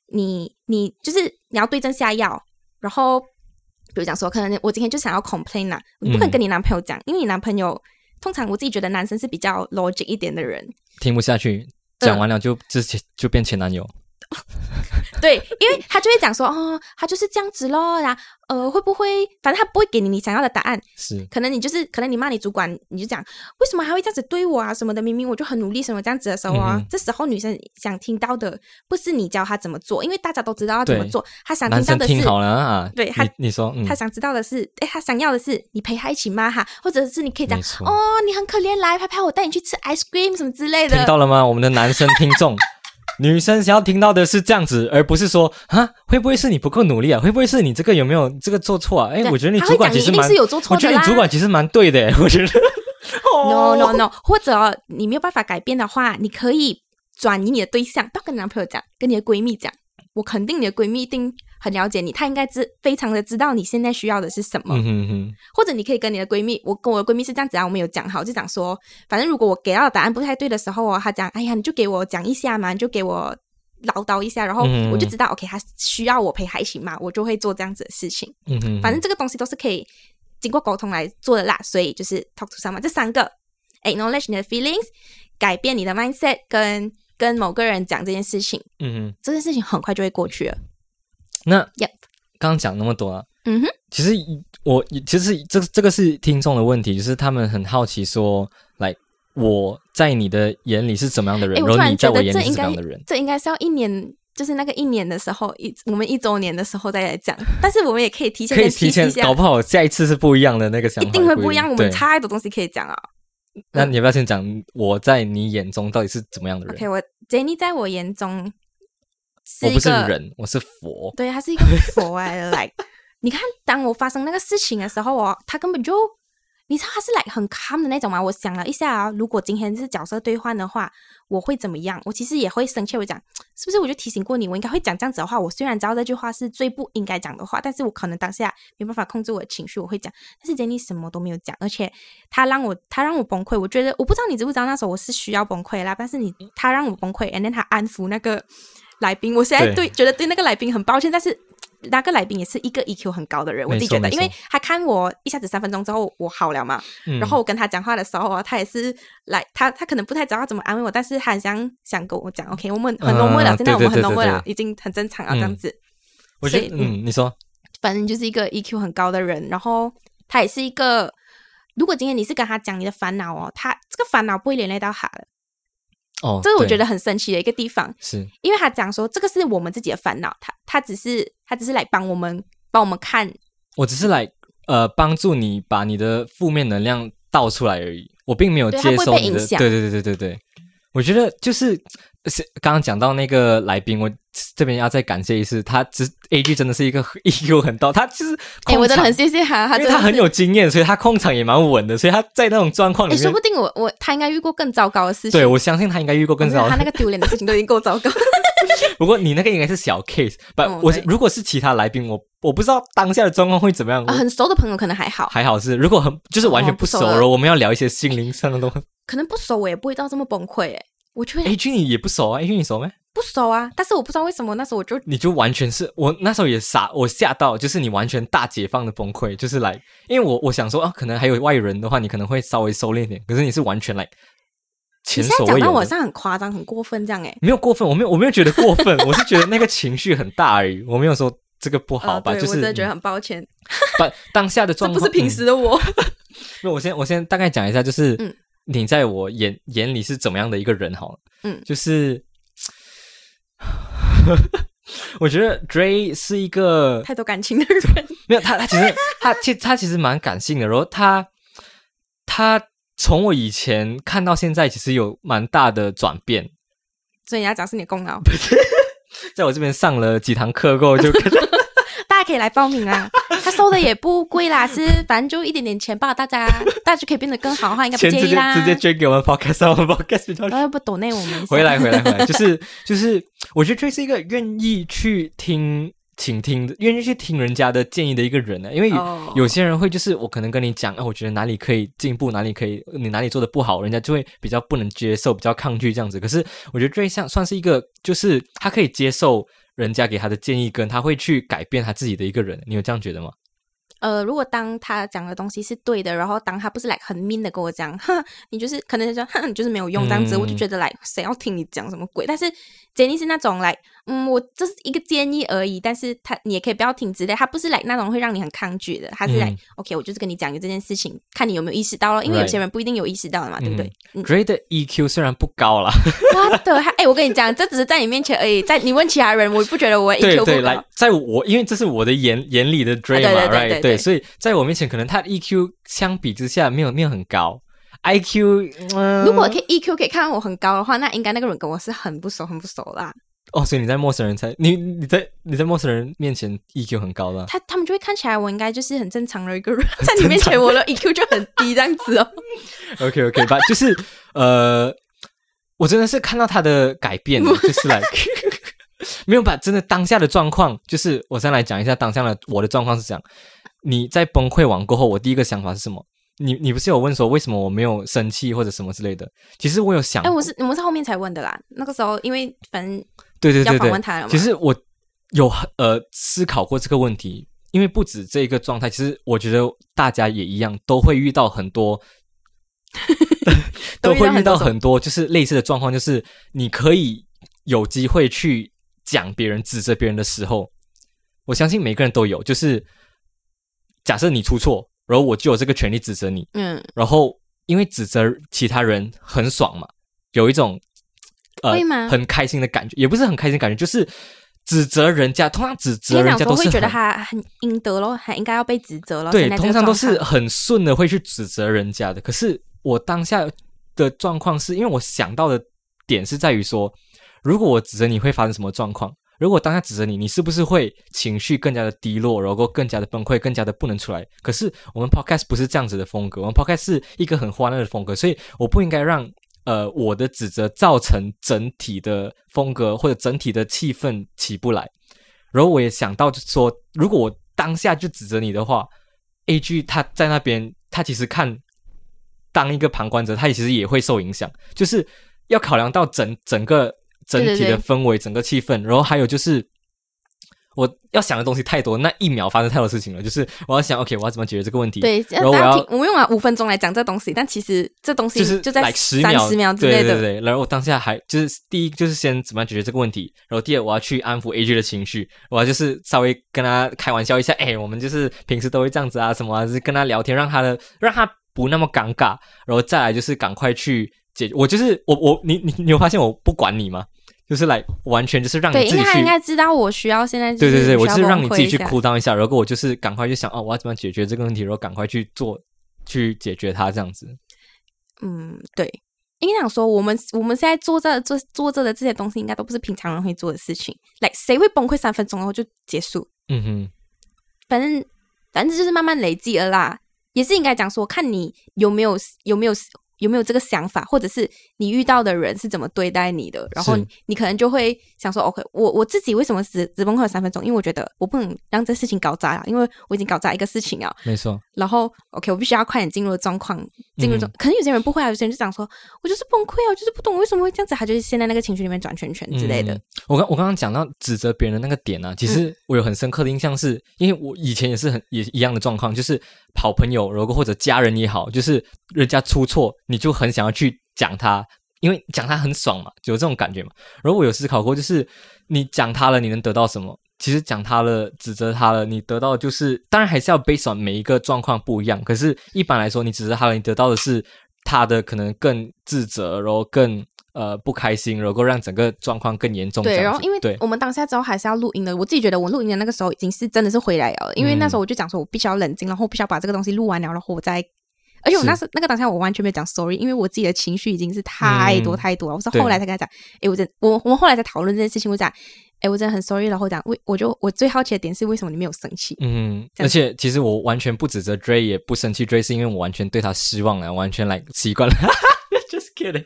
你你就是你要对症下药，然后比如讲说，可能我今天就想要 complain 啦，你不可能
嗯
跟你男朋友讲，因为你男朋友通常我自己觉得男生是比较 logic 一点的人，
听不下去，
嗯
讲完了就之前就变前男友。
对，因为他就会讲说，哦，他就是这样子咯，然后呃，会不会，反正他不会给你你想要的答案，
是
可能你就是，可能你骂你主管，你就讲为什么还会这样子对我啊什么的，明明我就很努力什么这样子的时候啊，这时候女生想听到的不是你教她怎么做，因为大家都知道要怎么做，她想听到的是
听好了啊，
对他
你你说，嗯
他，想知道的是，哎，他想要的是你陪他一起骂哈，或者是你可以讲哦，你很可怜，来拍拍我，带你去吃 ice cream 什么之类的。
听到了吗？我们的男生听众。女生想要听到的是这样子，而不是说啊，会不会是你不够努力啊？会不会是你这个有没有这个做错啊？哎，我觉得你主管其实蛮我觉得。你主管其实蛮对的，我觉得。
no no no，或者你没有办法改变的话，你可以转移你的对象，不要跟男朋友讲，跟你的闺蜜讲。我肯定你的闺蜜一定很了解你，她应该知非常的知道你现在需要的是什么。
嗯哼哼，
或者你可以跟你的闺蜜，我跟我的闺蜜是这样子啊，我们有讲好，就讲说，反正如果我给到的答案不太对的时候哦，她讲，哎呀，你就给我讲一下嘛，你就给我唠叨一下，然后
嗯
我就知道、o k 她需要我陪她一起骂，我就会做这样子的事情。
嗯哼，
反正这个东西都是可以经过沟通来做的啦，所以就是 talk to someone 这三个，acknowledge 你的 feelings，改变你的 mindset，跟跟某个人讲这件事情，
嗯哼，
这件事情很快就会过去了。
那
Yep
刚刚讲那么多啊，
嗯哼，
其实我其实这这个是听众的问题，就是他们很好奇说，来我在你的眼里是怎么样的人，然后你在
突然觉
我眼里是
得这应该
怎么样的人？
这应该是要一年。就是那个一年的时候，一我们一周年的时候再来讲，但是我们也可以提前
可以提前搞不好下一次是不一样的那个想法，
一定会不一样。我们
差
太多东西可以讲啊。
那你要不要先讲我在你眼中到底是怎么样的人
OK，我 Jenny 在我眼中是
我不是人，我是佛。
对，他是一个佛来的。like，你看，当我发生那个事情的时候我，他根本就，你知道他是 like 很 calm 的那种吗？我想了一下啊，如果今天是角色兑换的话，我会怎么样？我其实也会生气，我讲是不是？我就提醒过你，我应该会讲这样子的话。我虽然知道这句话是最不应该讲的话，但是我可能当下没办法控制我的情绪，我会讲。但是 Jenny 什么都没有讲，而且他让我他让我崩溃。我觉得我不知道你知不知道，那时候我是需要崩溃啦，但是你他让我崩溃，and then 他安抚那个来宾。我现在
对
对觉得对那个来宾很抱歉，但是那个来宾也是一个 EQ 很高的人，我自己觉得，因为他看我一下子三分钟之后我好了嘛，
嗯
然后我跟他讲话的时候啊，他也是来，他他可能不太知道怎么安慰我，但是他很想想跟我讲，OK，我们很
啊
normal 了，现在我们很
对对对
normal
对。
了，已经很正常了，这样
嗯
子。
我觉得，嗯，你说，
反正就是一个 EQ 很高的人，然后他也是一个，如果今天你是跟他讲你的烦恼哦，他这个烦恼不会连累到他的，
哦，
这是我觉得很神奇的一个地方，
是，
因为他讲说这个是我们自己的烦恼，他他只是他只是来帮我们帮我们看，
我只是来呃帮助你把你的负面能量倒出来而已，我并没有接受你的，
被影响
对对对对对对，我觉得就是是刚刚讲到那个来宾，我这边要再感谢一次，他只 A G 真的是一个 EQ 很高，他其实
哎、我真的很
控
谢谢他，
因为他很有经验，所以他控场也蛮稳的，所以他在那种状况
哎、
里面
说不，定我我他应该遇过更糟糕的事情。
对我相信他应该遇过更糟
我觉得他。那个丢脸的事情都已经够糟糕。
不过你那个应该是小 case，不、我如果是其他来宾，我我不知道当下的状况会怎么样。
很熟的朋友可能还好，
还好是，如果很就是完全不熟，
哦熟的
然后我们要聊一些心灵上的东西。
可能不熟我也不会到这么崩溃。哎，我就会
A 君你也不熟啊，A 君你熟没？
不熟啊，但是我不知道为什么那时候我就
你就完全是我那时候也傻，我吓到，就是你完全大解放的崩溃，就是来，因为我我想说啊，可能还有外人的话，你可能会稍微收敛一点，可是你是完全来前
你现在讲到我
所未有的，
像很夸张、很过分这样哎。
没有过分，我没有我没有觉得过分，我是觉得那个情绪很大而已，我没有说这个不好
啊
吧，
对
就是
我真的觉得很抱歉，
把当下的
这
状况
不是平时的我。
那我先我先大概讲一下，就是
嗯
你在我眼眼里是怎么样的一个人好了，
嗯
就是 我觉得 Dray 是一个
太多感情的人，
没有他，他其实他其实他其实蛮感性的，然后他他从我以前看到现在，其实有蛮大的转变。
所以你要讲是你的功劳，
在我这边上了几堂课过后，就
大家可以来报名啊。他收的也不贵啦，是反正就一点点钱吧，大家 大家就可以变得更好的话，应该不
钱直接
介意啦。
直接捐给我们 podcast，让我们 podcast 比较
然后不抖内我们
回来，回来，回来，就是就是，我觉得 Dray 是一个愿意去听、倾听，愿意去听人家的建议的一个人呢。因为有、些人会就是我可能跟你讲，啊，我觉得哪里可以进步，哪里可以你哪里做的不好，人家就会比较不能接受，比较抗拒这样子。可是我觉得 Dray 像算是一个，就是他可以接受人家给他的建议，跟他会去改变他自己的一个人。你有这样觉得吗？
呃，如果当他讲的东西是对的，然后当他不是来很 mean 的跟我讲，哼，你就是可能就说，哼，你就是没有用这样子，
嗯
我就觉得来谁要听你讲什么鬼？但是 Jenny 是那种来，嗯，我这是一个建议而已，但是他你也可以不要听之类，他不是来那种会让你很抗拒的，他是来、
嗯。
OK，我就是跟你讲有这件事情，看你有没有意识到了，因为有些人不一定有意识到的嘛，对不对？嗯。
的 EQ 虽然不高啦，
我的，哎、我跟你讲，这只是在你面前而已，在你问其他人，我不觉得我 EQ
对对，
不高。
来，在我因为这是我的眼眼里的 Dray 嘛、
对对
所以在我面前可能他的 EQ 相比之下没有没有很高，IQ，、嗯、
如果可以 EQ 可以看到我很高的话，那应该那个人跟我是很不熟、很不熟啦。
哦，所以你在陌生人才你你在你在陌生人面前 EQ 很高的，
他他们就会看起来我应该就是很正常的一个人，在你面前我的 EQ 就很低这样子哦。
OK OK 吧，就是呃，我真的是看到他的改变了，就是来 没有把？真的当下的状况，就是我先来讲一下当下的我的状况是这样。你在崩溃完过后，我第一个想法是什么？你你不是有问说为什么我没有生气或者什么之类的？其实我有想
哎，
过，
我是我们是后面才问的啦。那个时候因为反正要
对对对对。其实我有呃思考过这个问题，因为不止这一个状态，其实我觉得大家也一样，都会遇到很多，
都
都会遇
到很多
就是类似的状况，就是你可以有机会去讲别人、指责别人的时候，我相信每个人都有，就是假设你出错，然后我就有这个权利指责你，
嗯，
然后因为指责其他人很爽嘛，有一种呃
会吗
很开心的感觉，也不是很开心的感觉，就是指责人家，通常指责人家都
会觉得
很
他很应得咯，还应该要被指责咯。
对，
现在这个
通常都是
况
很顺的会去指责人家的。可是我当下的状况是因为我想到的点是在于说，如果我指责你会发生什么状况？如果当下指责你，你是不是会情绪更加的低落，然后更加的崩溃，更加的不能出来？可是我们 podcast 不是这样子的风格，我们 podcast 是一个很欢乐的风格，所以我不应该让呃我的指责造成整体的风格或者整体的气氛起不来。然后我也想到，就说，如果我当下就指责你的话，A G 他在那边，他其实看当一个旁观者，他其实也会受影响，就是要考量到整整个整体
对对对
的氛围、整个气氛，然后还有就是。我要想的东西太多，那一秒发生太多事情了。就是我要想，OK，我要怎么解决这个问题？
对，
然后我要
我们用了五分钟来讲这东西，但其实这东西
就是
就在
来十
三
秒
十秒之类的。
对对对。然后我当下还就是第一就是先怎么样解决这个问题，然后第二我要去安抚 AJ 的情绪，我要就是稍微跟他开玩笑一下，哎，我们就是平时都会这样子啊，什么啊，就是跟他聊天，让他的让他不那么尴尬，然后再来就是赶快去解决。我就是我我你你你有发现我不管你吗？就是来完全就是让你
对，
自己去
因为他应。该知道我需要现在
对对对，我就是让你自己去哭当一下，然后我就是赶快去想哦，我要怎么解决这个问题，然后赶快去做，去解决它这样子。
嗯，对，应该讲说，我们我们现在做这做做这的这些东西，应该都不是平常人会做的事情。like 谁会崩溃三分钟然后就结束？
嗯哼，
反正反正就是慢慢累积了啦。也是应该讲说，看你有没有有没有有没有这个想法，或者是你遇到的人是怎么对待你的，然后你可能就会想说，OK，我我自己为什么只只崩溃了三分钟？因为我觉得我不能让这事情搞砸了，因为我已经搞砸一个事情啊。
没错，
然后 OK，我必须要快点进入状况，进入状。
嗯
可能有些人不会啊，有些人就讲说，我就是崩溃啊，我就是不懂为什么会这样子，他就是现在那个情绪里面转圈圈之类的。
嗯我刚我刚刚讲到指责别人的那个点啊，其
嗯
实我有很深刻的印象是，因为我以前也是很也一样的状况，就是好朋友，如果或者家人也好，就是人家出错，你就很想要去讲他，因为讲他很爽嘛，有这种感觉嘛。然后我有思考过，就是你讲他了，你能得到什么？其实讲他了，指责他了，你得到就是，当然还是要 base on 每一个状况不一样。可是，一般来说，你指责他了，你得到的是他的可能更自责，然后更呃不开心，然后让整个状况更严重
对，然后因为我们当下之后还是要录音的，我自己觉得我录音的那个时候已经是真的是回来了，因为那时候我就讲说我必须要冷静，然后我必须要把这个东西录完了，然后我再。而且我那时那个当下我完全没有讲 sorry，因为我自己的情绪已经是太多
嗯
太多了。我是后来才跟他讲，哎，我真我我们后来在讨论这件事情，我讲，哎，我真的很 sorry，然后讲为我就我最好奇的点是为什么你没有生气？
嗯，而且其实我完全不指责 Dray，也不生气 Dray，是因为我完全对他失望了，完全来习惯了。Kidding。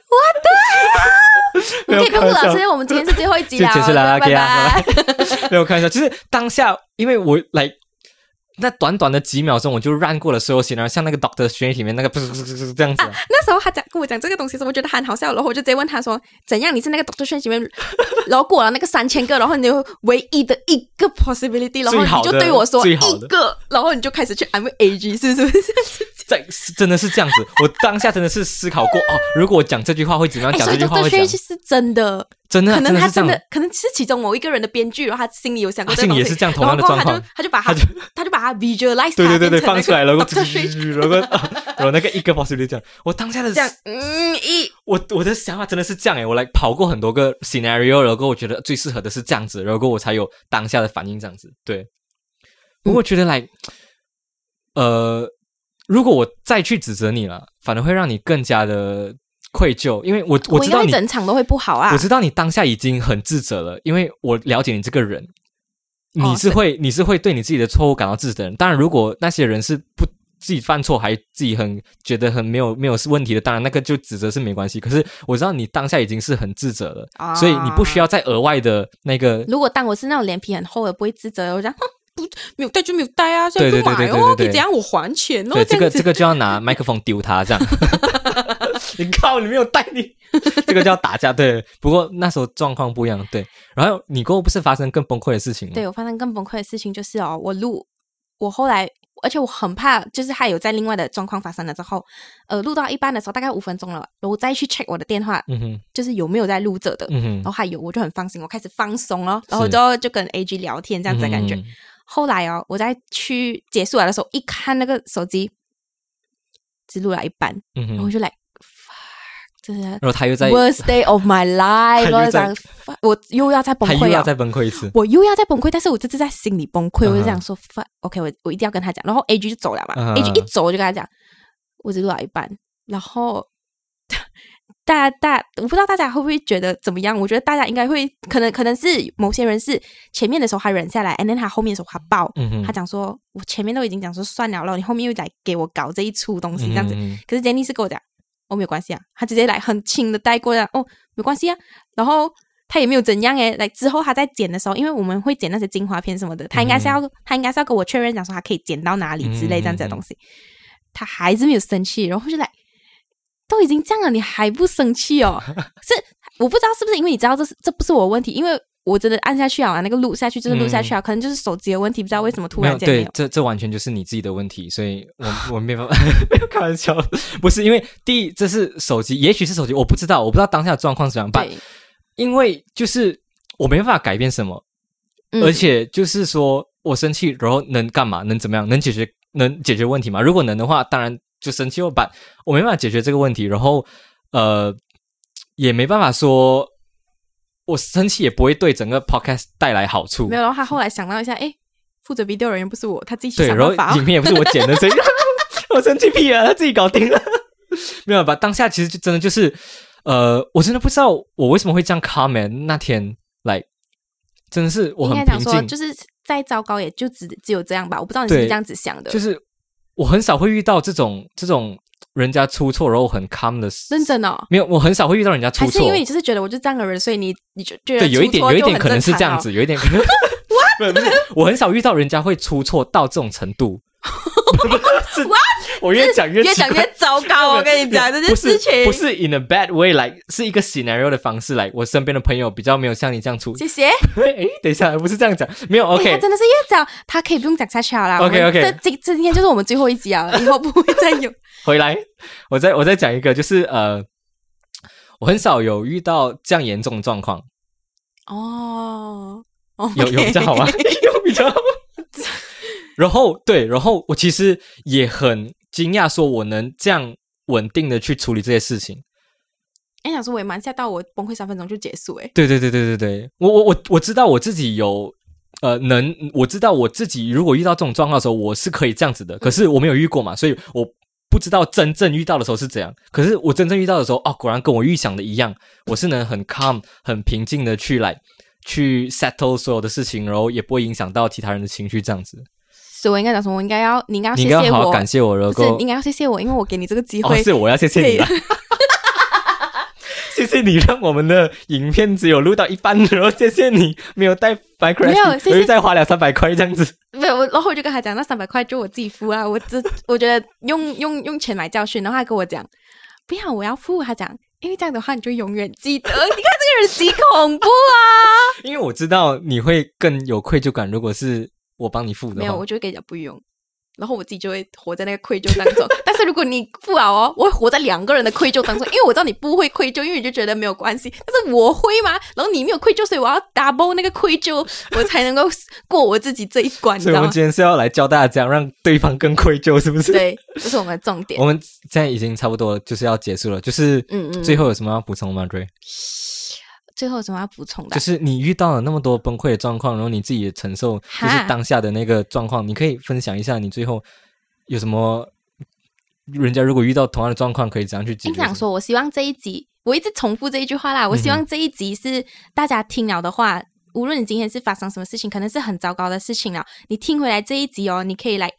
没有
OK，公
开玩笑
布老师，我们今天是最后一集了，拜拜。
没有开玩笑，就是当下，因为我来那短短的几秒钟，我就 run 过了所有型，然后像那个 Doctor Strange 里面那个不是不是不是这样子啊。
那时候他讲跟我讲这个东西的时候，我觉得很好笑，然后我就直接问他说：“怎样？你是那个 Doctor Strange 里面，然后过了那个三千个，然后你就唯一的一个 possibility，然后你就对我说一个，然后你就开始去安慰 AG，是不是？
在真的是这样子，我当下真的是思考过哦，如果我讲这句话会怎么样？讲这句话会讲
是真的，
真的啊
可能他真
真的
可能是其中某一个人的编剧，然后他心里有想过
他
这个东
也是这样同样的状况。
他就他就把他
他就
他就把他 visualize，
对对对对，放出来了，然后
Doctor Strange
然后然后那个一个 possibility 这样，我当下的
这样，嗯一。
我我的想法真的是这样诶，我来跑过很多个 scenario，然后我觉得最适合的是这样子，然后我才有当下的反应这样子。对，不过我觉得来，呃，如果我再去指责你了，反而会让你更加的愧疚，因为我我知道你，
整场都会不好啊
我！知道你当下已经很自责了，因为我了解你这个人，你
哦是
是会、你是会对你自己的错误感到自责的人。当然，如果那些人是不自己犯错还自己很觉得很没有没有问题的，当然那个就指责是没关系。可是我知道你当下已经是很自责了，
啊
所以你不需要再额外的那个。
如果当我是那种脸皮很厚的，不会自责，我不没有带就没有带啊，
对
不买哦，
对对对对对
怎样我还钱哦，
对，这个这个就要拿麦克风丢他，这样。你靠，你没有带你，这个叫打架。对，不过那时候状况不一样。对，然后你过后不是发生更崩溃的事情吗？
对我发生更崩溃的事情就是哦，我录我后来，而且我很怕，就是还有在另外的状况发生了之后，呃，录到一半的时候大概五分钟了，我再去 check 我的电话，
嗯哼，
就是有没有在录着的，
嗯哼，
然后还有，我就很放心，我开始放松了，然后就就跟 A G 聊天这样子的感觉。
嗯
后来哦，我在去结束了的时候，一看那个手机，只录了一半，
嗯哼
然后我就来
然后他又在
，worst day of my life，我就想我又要再崩溃
又要再崩溃一次。
我又要再崩溃，但是我这次在心里崩溃，我就想说，fuck，OK，、我我一定要跟他讲。然后 A G 就走了嘛、a G 一走我就跟他讲，我只录到一半。然后 大家大我不知道大家会不会觉得怎么样？我觉得大家应该会，可能可能是某些人是前面的时候他忍下来，and then 他后面的时候他爆，
嗯，
他讲说，我前面都已经讲说算了了，你后面又来给我搞这一出东西这样子。
嗯
可是 Jenny 是跟我讲，哦，没有关系啊，他直接来很轻的带过来，哦，没关系啊。然后他也没有怎样诶，来之后他在剪的时候，因为我们会剪那些精华片什么的，他应该是要、他应该是要跟我确认讲说他可以剪到哪里之类这样子的东西，他还是没有生气，然后就来。都已经这样了，你还不生气哦？是我不知道是不是因为你知道这是这不是我的问题，因为我真的按下去啊，那个录下去就是录下去啊，可能就是手机的问题，不知道为什么突然间没有。，
这这完全就是你自己的问题，所以我我没办法，没有开玩笑，不是因为第一这是手机，也许是手机，我不知道，我不知道当下的状况是怎样办，
对，
因为就是我没办法改变什么，
嗯
而且就是说我生气，然后能干嘛？能怎么样？能解决能解决问题吗？如果能的话，当然就生气。我把我没办法解决这个问题，然后呃，也没办法说，我生气也不会对整个 podcast 带来好处
没。有，然后他后来想到一下，哎，负责 video 人员不是我，他自己想办法、哦。
影片也不是我剪的，所以 我生气屁啊，他自己搞定了。没有吧？当下其实就真的就是，呃，我真的不知道我为什么会这样 comment 那天来，真的是我
应
很平静，
该讲说，就是再糟糕也就只只有这样吧。我不知道你是不
对
是这样子想的，
就是我很少会遇到这种这种人家出错然后很 calm 的事，
认真哦。
没有，我很少会遇到人家出错
还是因为，你就是觉得我就这样的人，所以你你就觉得
对，有一点有一点可能是这样子，有一点可能。我很少遇到人家会出错到这种程度。我越讲越
越讲越糟糕。我跟你讲这件事情，
不是 in a bad way，来是一个 scenario 的方式来。我身边的朋友比较没有像你这样出。
谢谢。
哎，等一下，不是这样讲，没有
哎
OK
他。真的是越讲，他可以不用讲下去好了。
OK OK，
这今天就是我们最后一集啊，以后不会再有。
回来，我再我再讲一个，就是呃，我很少有遇到这样严重的状况，
哦，哦
有有比较好吗？有比较好。然后对，然后我其实也很惊讶，说我能这样稳定的去处理这些事情。
哎，想说我也蛮吓到，我崩溃三分钟就结束。哎，
对对对对对对，我我我我知道我自己有呃能，我知道我自己如果遇到这种状况的时候，我是可以这样子的。可是我没有遇过嘛，所以我不知道真正遇到的时候是怎样。可是我真正遇到的时候，哦，果然跟我预想的一样，我是能很 calm、很平静的去来去 settle 所有的事情，然后也不会影响到其他人的情绪，这样子。
所以我应该讲什么？我应该要你应该要
你
谢谢我，
应该好好感谢我，然后
不是你应该要谢谢我，因为我给你这个机
哦，
会。
是我要谢谢你了。谢谢你让我们的影片只有录到一半，然后谢谢你没有带 Minecraft，
没有谢谢
再花两三百块这样子。
没有，我然后我就跟他讲，那三百块就我自己付啊。我这我觉得用用用钱买教训，然后他跟我讲，不要，我要付。他讲，因为这样的话你就永远记得。你看这个人极恐怖啊！
因为我知道你会更有愧疚感，如果是我帮你付的。
没有，我就会跟人家不用，然后我自己就会活在那个愧疚当中。但是如果你付了哦，我会活在两个人的愧疚当中，因为我知道你不会愧疚，因为你就觉得没有关系。但是我会吗，然后你没有愧疚，所以我要 double 那个愧疚，我才能够过我自己这一关？
所以我们今天是要来教大家这样让对方更愧疚，是不是？。
对，这是我们的重点
我。们现在已经差不多就是要结束了，就是
嗯嗯
最后有什么要补充吗？
最后有什么要补充的
就？是你遇到了那么多崩溃的状况，然后你自己也承受，就是当下的那个状况，你可以分享一下你最后有什么？人家如果遇到同样的状况，可以怎样去解决？
应想说，我希望这一集，我一直重复这一句话啦。我希望这一集是大家听了的话，无论你今天是发生什么事情，可能是很糟糕的事情了，你听回来这一集哦，你可以来，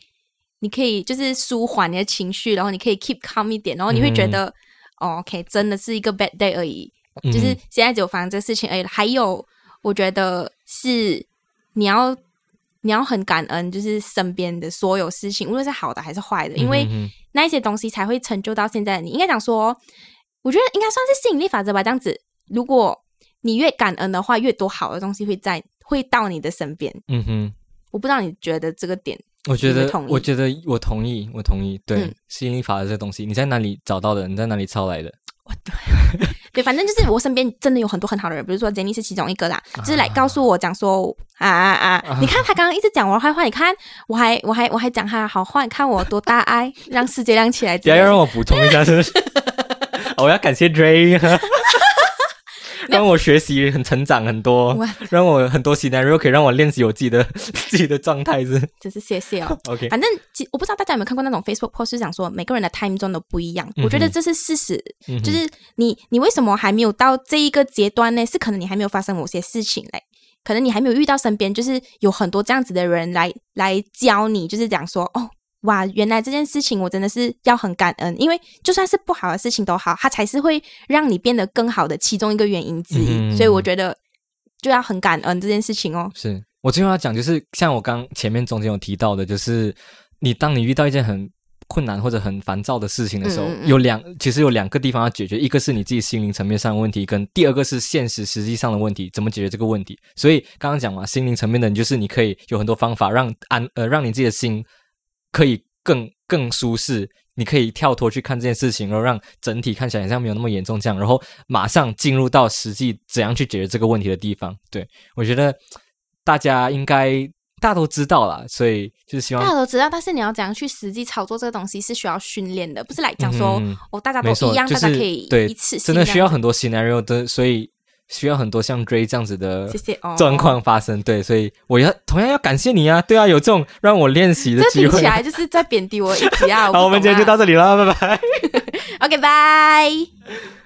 你可以就是舒缓你的情绪，然后你可以 keep calm 一点，然后你会觉得，哦，OK，真的是一个 bad day 而已，
嗯
就是现在只有发生这个事情而已。还有，我觉得是你要你要很感恩，就是身边的所有事情，无论是好的还是坏的，因为。那一些东西才会成就到现在的你。应该讲说，我觉得应该算是吸引力法则吧。这样子，如果你越感恩的话，越多好的东西会在会到你的身边。
嗯哼，
我不知道你觉得这个点，
我觉得
同，
我觉得我同意，我同意。对，
嗯
吸引力法则这东西，你在哪里找到的？你在哪里抄来的？
对，反正就是我身边真的有很多很好的人，比如说 Jenny 是其中一个啦，就是来告诉我讲说啊啊啊，你看他刚刚一直讲我的坏话，你看我还我还我还讲他好话，你看我多大爱，让世界亮起来之类的。
等一下要让我补充一下，是不是？我要感谢 Dray，让我学习很成长很多
哇，
让我很多 scenario 可以让我练习我自己的 自己的状态是
真是谢谢哦。
OK。
反正其我不知道大家有没有看过那种 Facebook post，是讲说每个人的 time zone 都不一样。
嗯
我觉得这是事实，
嗯
就是你你为什么还没有到这一个阶段呢？是可能你还没有发生某些事情嘞，可能你还没有遇到身边就是有很多这样子的人来来教你，就是讲说哦。哇，原来这件事情我真的是要很感恩，因为就算是不好的事情都好，它才是会让你变得更好的其中一个原因之一。
嗯
所以我觉得就要很感恩这件事情哦。
是我最后要讲，就是像我刚前面中间有提到的，就是你当你遇到一件很困难或者很烦躁的事情的时候，
嗯嗯嗯
有两其实有两个地方要解决，一个是你自己心灵层面上的问题，跟第二个是现实实际上的问题，怎么解决这个问题？所以刚刚讲嘛，心灵层面的，你就是你可以有很多方法让安呃让你自己的心可以更更舒适。你可以跳脱去看这件事情，然后让整体看起来好像没有那么严重，这样，然后马上进入到实际怎样去解决这个问题的地方。对我觉得大家应该大家都知道啦，所以就是希
大
望
家都知道，但是你要怎样去实际操作这个东西是需要训练的，不是来讲说、哦，大家都一样，
就是
大家可以
对
一次性
真的需要很多 scenario 的，所以需要很多像 Dray 这样子的状况发生。对，所以我要同样要感谢你啊！对啊，有这种让我练习的机会
这听起。来就是在贬低我一级啊！
好，我们今天就到这里了，拜拜。
OK，拜。